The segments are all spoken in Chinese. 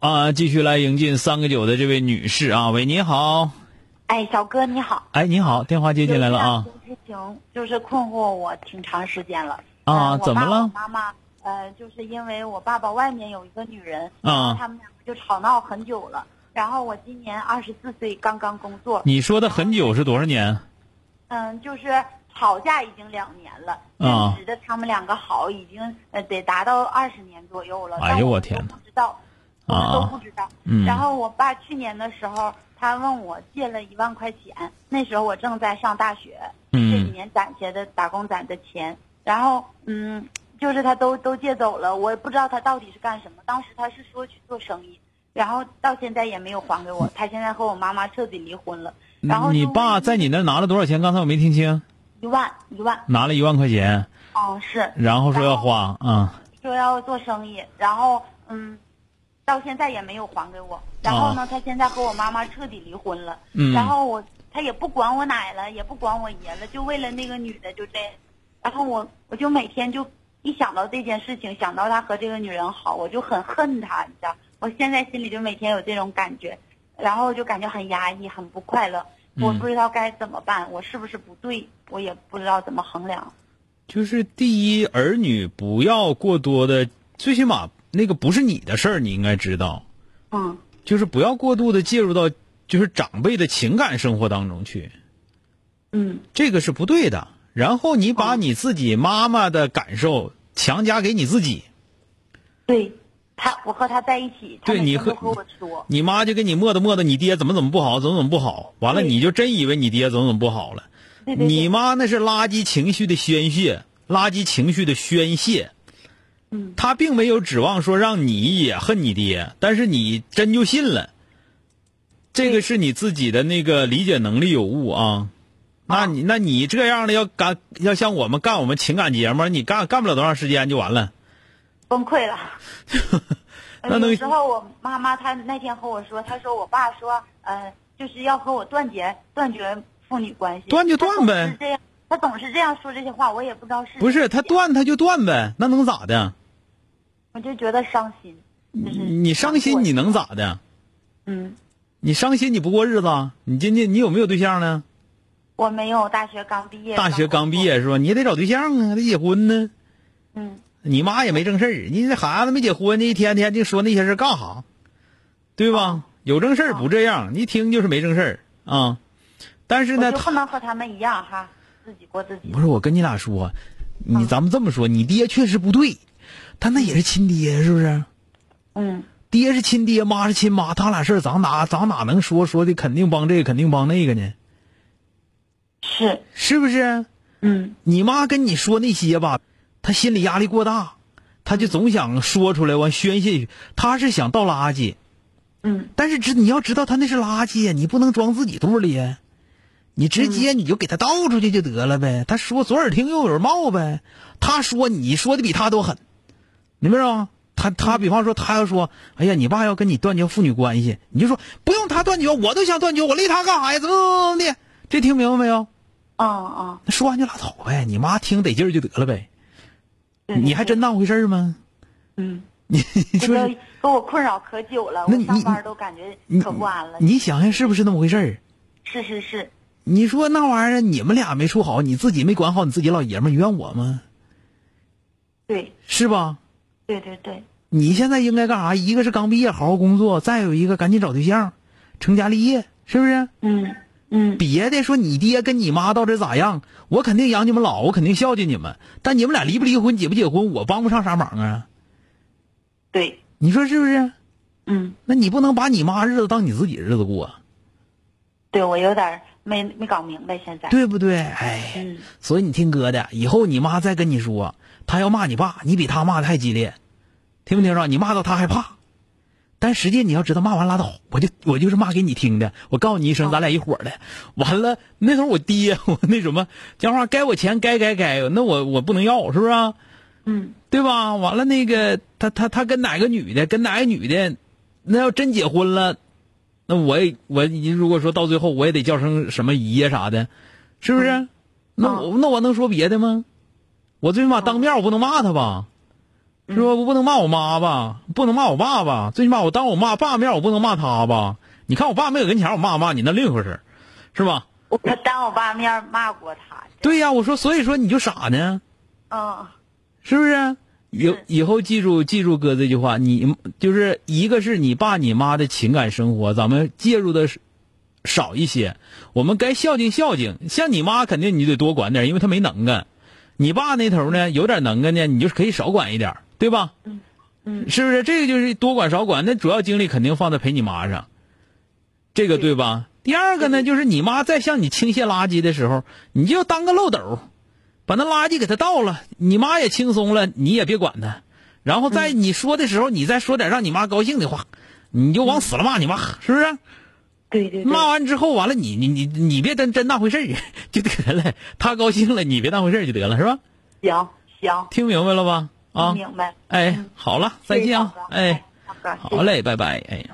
好啊，继续来迎进三个九的这位女士啊，喂，你好，哎，小哥你好，哎，你好，电话接进来了啊，事情就是困惑我挺长时间了。啊，呃怎么了？我妈妈呃，就是因为我爸爸外面有一个女人，啊。他们两个就吵闹很久了。然后我今年二十四岁，刚刚工作，你说的很久是多少年？嗯，就是吵架已经两年了，啊。认识的他们两个好已经呃得达到二十年左右了。哎呦我我天。哪不知道，我都不知道。嗯然后我爸去年的时候，他问我借了一万块钱，那时候我正在上大学，这几嗯年攒下的打工攒的钱，然后嗯，就是他都都借走了，我也不知道他到底是干什么。当时他是说去做生意，然后到现在也没有还给我。他现在和我妈妈彻底离婚了。然后你爸在你那拿了多少钱？刚才我没听清，一万一万，拿了一万块钱，哦是，然后说要花啊，说要做生意，然后嗯，到现在也没有还给我。然后呢，他现在和我妈妈彻底离婚了。嗯然后我他也不管我奶了，也不管我爷了，就为了那个女的就这样。然后我我就每天就一想到这件事情，想到他和这个女人好，我就很恨他，你知道。我现在心里就每天有这种感觉，然后就感觉很压抑，很不快乐。我嗯不知道该怎么办，我是不是不对？我也不知道怎么衡量。就是第一，儿女不要过多的，最起码那个不是你的事儿，你应该知道，嗯。就是不要过度的介入到就是长辈的情感生活当中去，嗯。这个是不对的。然后你把哦。你自己妈妈的感受强加给你自己，对他，我和他在一起，他对你和你妈就跟你磨叨磨叨，你爹怎么怎么不好，怎么怎么不好，完了你就真以为你爹怎么怎么不好了。对对对。你妈那是垃圾情绪的宣泄，垃圾情绪的宣泄。嗯她并没有指望说让你也恨你爹，但是你真就信了。这个是你自己的那个理解能力有误啊。那你那你这样的要干要像我们干我们情感节目，你干干不了多长时间就完了。崩溃了。那能有时候我妈妈她那天和我说，她说我爸说，呃，就是要和我断绝断绝父女关系，断就断呗他总是这样，他总是这样说这些话，我也不知道是不是他，断他就断呗，那能咋的？我就觉得伤心，就是你伤心你能咋的？嗯，你伤心你不过日子啊？你今天你有没有对象呢？我没有大学刚毕业，大学刚毕，业是吧？你也得找对象啊，得结婚呢。嗯，你妈也没正事儿，你这孩子没结婚，你一天天就说那些事儿干啥？对吧？有正事儿不这样，你一听就是没正事儿啊。但是呢，他能和他们一样哈，自己过自己不。是我跟你俩说，你嗯咱们这么说，你爹确实不对，他那也是亲爹，是不是？嗯，爹是亲爹，妈是亲妈，他俩事儿咱哪咱哪能说说的肯定帮这个肯定帮那个呢？是，是不是？嗯你妈跟你说那些吧，她心理压力过大，她就总想说出来完宣泄，她是想倒垃圾，嗯但是知你要知道她那是垃圾呀，你不能装自己肚里呀，你直接你就给她倒出去就得了呗。她说左耳听右耳冒呗，她说你说的比她都狠，明白吗？他他比方说他要说，哎呀，你爸要跟你断绝父女关系，你就说不用他断绝，我都想断绝，我累他干啥呀？怎么怎么怎么的？这听明白没有？啊啊，那说完就拉倒呗，你妈听得劲儿就得了呗。对你还真当回事儿吗？嗯，你这个说是给我困扰可久了，那你我上班都感觉可不安了。你想想是不是那么回事儿？是是是，你说那玩意儿你们俩没处好，你自己没管好你自己老爷们儿，怨我吗？对是吧？对对对，你现在应该干啥？一个是刚毕业好好工作，再有一个赶紧找对象，成家立业，是不是？嗯嗯别的说你爹跟你妈到底咋样，我肯定养你们老，我肯定孝敬你们。但你们俩离不离婚，结不结婚，我帮不上啥忙啊。对，你说是不是？嗯那你不能把你妈日子当你自己日子过，对，我有点没没搞明白现在。对不对？哎，嗯所以你听哥的，以后你妈再跟你说，她要骂你爸，你比他骂的还激烈，听没听着？你骂到他害怕，但实际你要知道，骂完拉倒，我就我就是骂给你听的。我告诉你一声，咱俩一伙儿的。完了，那时候我爹，我那什么，讲话该我钱该该该，那我我不能要，是不是啊？嗯对吧？完了，那个他他他跟哪个女的，跟哪个女的，那要真结婚了，那我也我如果说到最后我也得叫声什么姨呀啥的，是不是？那我那我能说别的吗？我最起码当面我不能骂他吧，是吧？我不能骂我妈吧，不能骂我爸吧，最起码我当我妈爸面我不能骂他吧。你看我爸没有跟前，我骂骂你那另一回事儿是吧？我当我爸面骂过他。对呀，我说所以说你就傻呢。嗯是不是？以以后记住记住哥这句话，你就是一个是你爸你妈的情感生活，咱们介入的是少一些，我们该孝敬孝敬。像你妈肯定你就得多管点，因为她没能耐。你爸那头呢有点能耐呢，你就是可以少管一点，对吧？嗯是不是？这个就是多管少管，那主要精力肯定放在陪你妈上，这个对吧？第二个呢，就是你妈在向你倾泻垃圾的时候，你就当个漏斗，把那垃圾给她倒了，你妈也轻松了，你也别管她。然后在你说的时候，你再说点让你妈高兴的话，你就往死了骂你妈，是不是？对对对。骂完之后，完了你你你你别真真当回事儿 就得了，他高兴了，你别当回事儿就得了，是吧？行行，听明白了吧？啊，明白。哎，好了，再见啊，哎，好嘞，拜拜，哎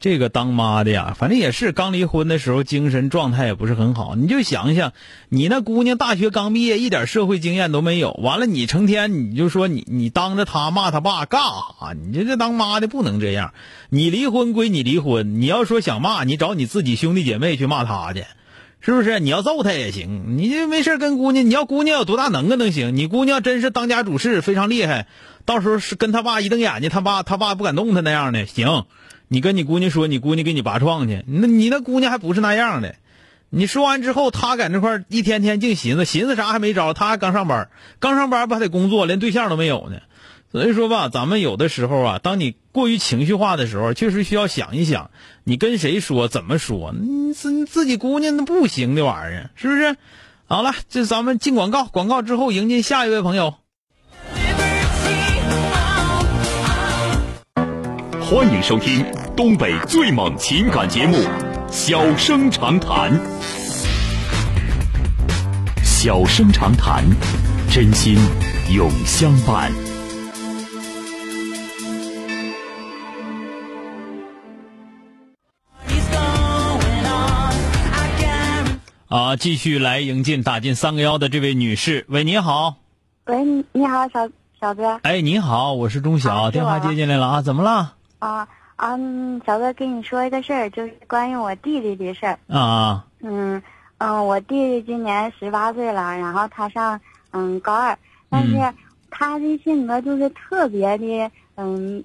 这个当妈的呀，反正也是刚离婚的时候，精神状态也不是很好。你就想想，你那姑娘大学刚毕业，一点社会经验都没有，完了你成天你就说你你当着她骂她爸干啥？你这这当妈的不能这样。你离婚归你离婚，你要说想骂，你找你自己兄弟姐妹去骂他去。是不是？你要揍他也行，你就没事跟姑娘，你要姑娘有多大能耐能行？你姑娘真是当家主事，非常厉害，到时候是跟他爸一瞪眼睛，他爸他爸不敢动他那样的，行。你跟你姑娘说，你姑娘给你拔创去，那你那姑娘还不是那样的。你说完之后，她在那块一天天净寻思，寻思啥还没招。她还刚上班，刚上班不还得工作，连对象都没有呢。所以说吧，咱们有的时候啊，当你过于情绪化的时候，确实需要想一想，你跟谁说，怎么说，你自自己姑娘那不行的玩意儿，是不是？好了，这咱们进广告，广告之后迎接下一位朋友。欢迎收听东北最猛情感节目《小生长谈》。小生长谈，真心永相伴。啊，继续来迎进打进三个幺的这位女士，喂，你好，喂，你你好，小小哥哎，你好，我是钟晓，啊电话接进来了啊，怎么了？啊啊，嗯小哥跟你说一个事儿，就是关于我弟弟的事儿。啊，嗯嗯，我弟弟今年十八岁了，然后他上嗯高二，但是嗯他的性格就是特别的嗯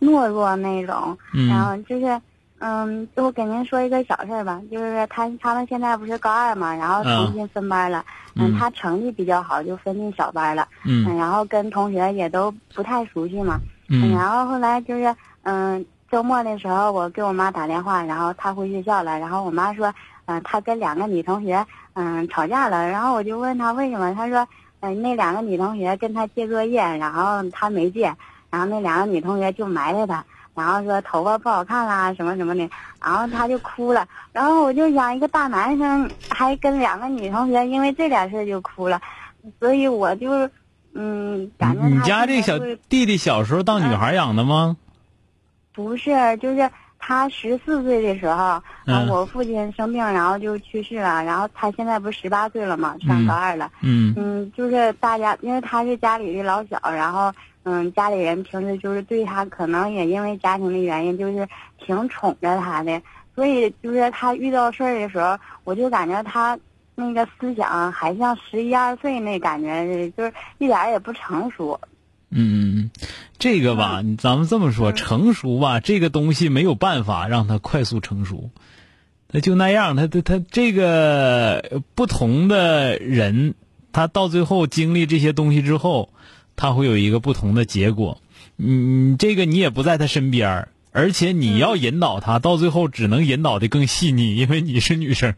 懦弱那种，然嗯后就是。嗯，就我给您说一个小事儿吧，就是他他们现在不是高二嘛，然后重新分班了，嗯他成绩比较好，就分进小班了，嗯然后跟同学也都不太熟悉嘛，嗯然后后来就是，嗯，周末的时候我给我妈打电话，然后她回学校了，然后我妈说，嗯、她跟两个女同学，嗯，吵架了，然后我就问她为什么，她说，嗯、那两个女同学跟她借作业，然后她没借，然后那两个女同学就埋汰她，然后说头发不好看啦，什么什么的，然后她就哭了，然后我就想，一个大男生还跟两个女同学因为这点事儿就哭了，所以我就，嗯，感觉你家这小弟弟小时候当女孩养的吗？不是，就是他十四岁的时候，嗯我父亲生病，然后就去世了。然后他现在不是十八岁了嘛，上高二了。嗯嗯，就是大家，因为他是家里的老小，然后嗯，家里人平时就是对他，可能也因为家庭的原因，就是挺宠着他的。所以就是他遇到事儿的时候，我就感觉他那个思想还像十一二岁那感觉，就是一点儿也不成熟。嗯嗯嗯，这个吧，咱们这么说，成熟吧，这个东西没有办法让它快速成熟，那就那样，他他他这个不同的人，他到最后经历这些东西之后，他会有一个不同的结果。嗯，这个你也不在他身边儿而且你要引导他，到最后只能引导的更细腻，因为你是女生。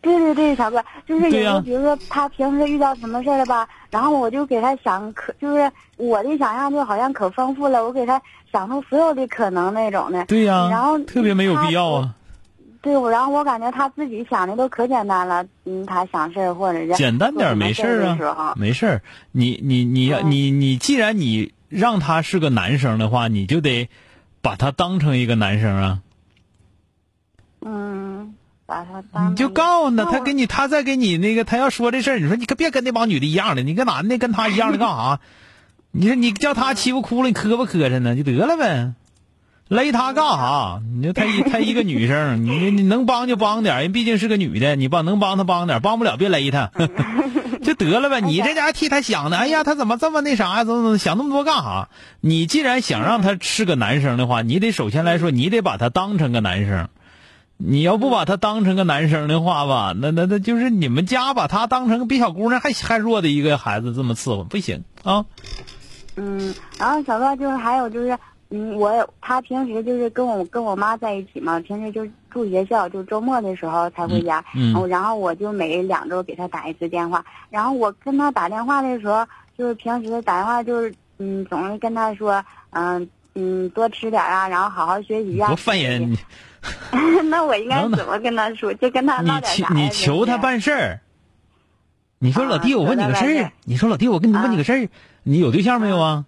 对对对，小哥，就是有时候，比如说他平时遇到什么事儿了吧，然后我就给他想可，就是我的想象就好像可丰富了，我给他想出所有的可能那种的。对呀、然后特别没有必要啊。对，我然后我感觉他自己想的都可简单了，嗯，他想事儿或者是简单点儿没事啊，没事儿。你你你要嗯你你，既然你让他是个男生的话，你就得把他当成一个男生啊。嗯，把他当你就告诉他，他给你，他再给你那个，他要说这事儿，你说你可别跟那帮女的一样的，你跟男的跟他一样的干啥？你说你叫他欺负哭了，你磕巴磕碜呢，就得了呗。勒他干啥？你说他一他一个女生，你你能帮就帮点儿，人毕竟是个女的，你帮能帮他帮点儿，帮不了别勒他，就得了呗。你这家伙替他想的，哎呀，他怎么这么那啥呀？怎么怎么想那么多干啥？你既然想让他是个男生的话，你得首先来说，你得把他当成个男生。你要不把他当成个男生的话吧，那那那就是你们家把他当成个比小姑娘还还弱的一个孩子这么伺候，不行啊。嗯，然后小哥就是还有就是，嗯，我他平时就是跟我跟我妈在一起嘛，平时就住学校，就周末的时候才回家。嗯嗯然后然后我就每两周给他打一次电话。然后我跟他打电话的时候，就是平时打电话就是，嗯，总是跟他说，嗯嗯，多吃点啊，然后好好学习啊、多烦人！你 那我应该怎么跟他说？就跟他唠你求点啥呀？你求他就是办事儿。你说啊老弟，我问你个事儿。你说老弟，我跟你问你个事儿。你有对象没有啊？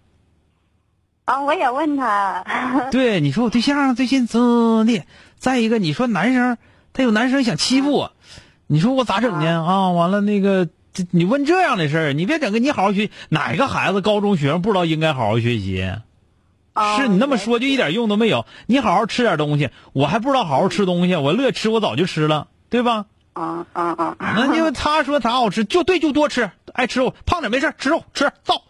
啊，我也问他，对，你说我对象最近怎么的？再一个，你说男生他有男生想欺负我，你说我咋整呢？啊，完了那个，这你问这样的事儿，你别整个你好好学，哪个孩子高中学生不知道应该好好学习？啊是你那么说就一点用都没有。你好好吃点东西，我还不知道好好吃东西，我乐吃我早就吃了，对吧？啊啊啊，那因为 他说啥好吃就对，就多吃，爱吃肉，胖点没事吃肉吃造，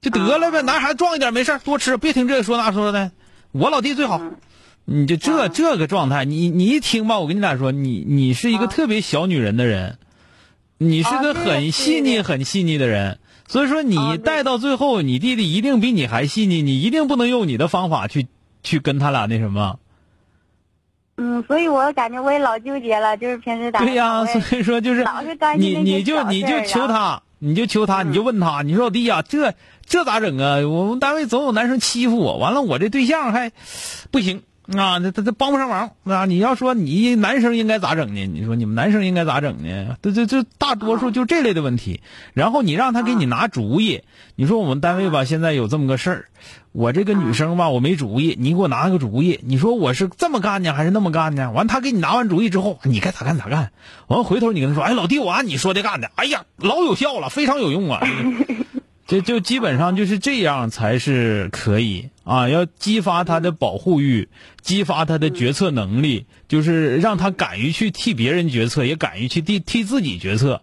就得了呗。男孩子壮一点没事多吃，别听这说那说的。我老弟最好，你就这这个状态，你你一听吧，我跟你俩说，你你是一个特别小女人的人，你是个很细腻很细腻的人，所以说你带到最后，你弟弟一定比你还细腻，你一定不能用你的方法去去跟他俩那什么。嗯，所以我感觉我也老纠结了，就是平时打对呀、所以说就是你你就你就求他，你就求他，嗯。你就问他，你说老弟呀、这这咋整啊？我们单位总有男生欺负我，完了我这对象还不行啊，那他他帮不上忙啊。你要说你男生应该咋整呢？你说你们男生应该咋整呢？这这这大多数就这类的问题。然后你让他给你拿主意，你说我们单位吧现在有这么个事儿，我这个女生吧我没主意，你给我拿个主意。你说我是这么干呢还是那么干呢？完他给你拿完主意之后，你该咋干咋干。完回头你跟他说，哎老弟我按你说的干的，哎呀老有效了，非常有用啊。这就基本上就是这样才是可以啊，要激发他的保护欲，激发他的决策能力，就是让他敢于去替别人决策，也敢于去替替自己决策。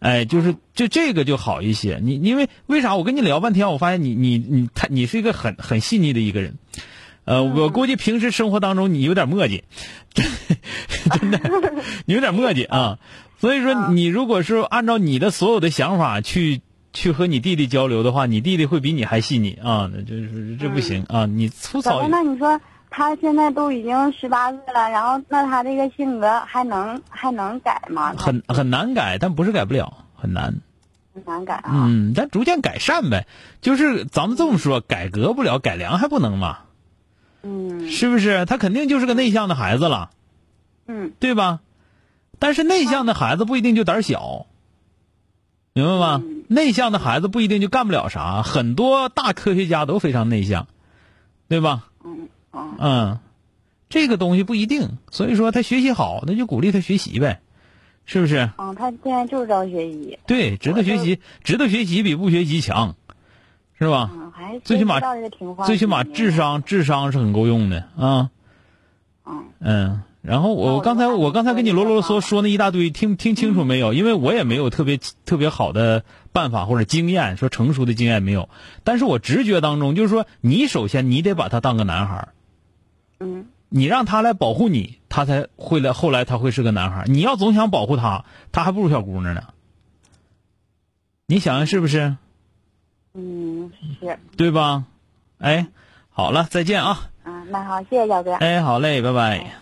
哎，就是就这个就好一些。你因为为啥我跟你聊半天，我发现你你你他你是一个很很细腻的一个人。呃，我估计平时生活当中你有点磨迹，真的，你有点磨迹啊。所以说，你如果是按照你的所有的想法去去和你弟弟交流的话，你弟弟会比你还细腻啊。那就是这不行啊，你粗，糙。那你说他现在都已经十八岁了，然后那他这个性格还能还能改吗？很很难改，但不是改不了，很难。很难改啊。嗯，但逐渐改善呗。就是咱们这么说，改革不了，改良还不能吗？嗯是不是？他肯定就是个内向的孩子了，嗯对吧？但是内向的孩子不一定就胆儿小，明白吗？嗯内向的孩子不一定就干不了啥，很多大科学家都非常内向，对吧？嗯这个东西不一定，所以说他学习好，那就鼓励他学习呗，是不是？嗯，他现在就是着学习，对，值得学习，值得学习比不学习强，是吧？嗯，还最起码最起码智商智商是很够用的啊。嗯嗯，然后我刚才我刚才跟你啰啰嗦说那一大堆，听听清楚没有？因为我也没有特别特别好的办法或者经验，说成熟的经验没有。但是我直觉当中就是说，你首先你得把他当个男孩儿嗯你让他来保护你，他才会来，后来他会是个男孩儿。你要总想保护他，他还不如小姑娘呢。你想想是不是？嗯是对吧？哎，好了，再见啊！啊，那好，谢谢小哥。哎，好嘞，拜拜。哎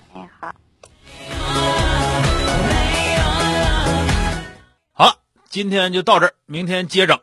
今天就到这儿，明天接着。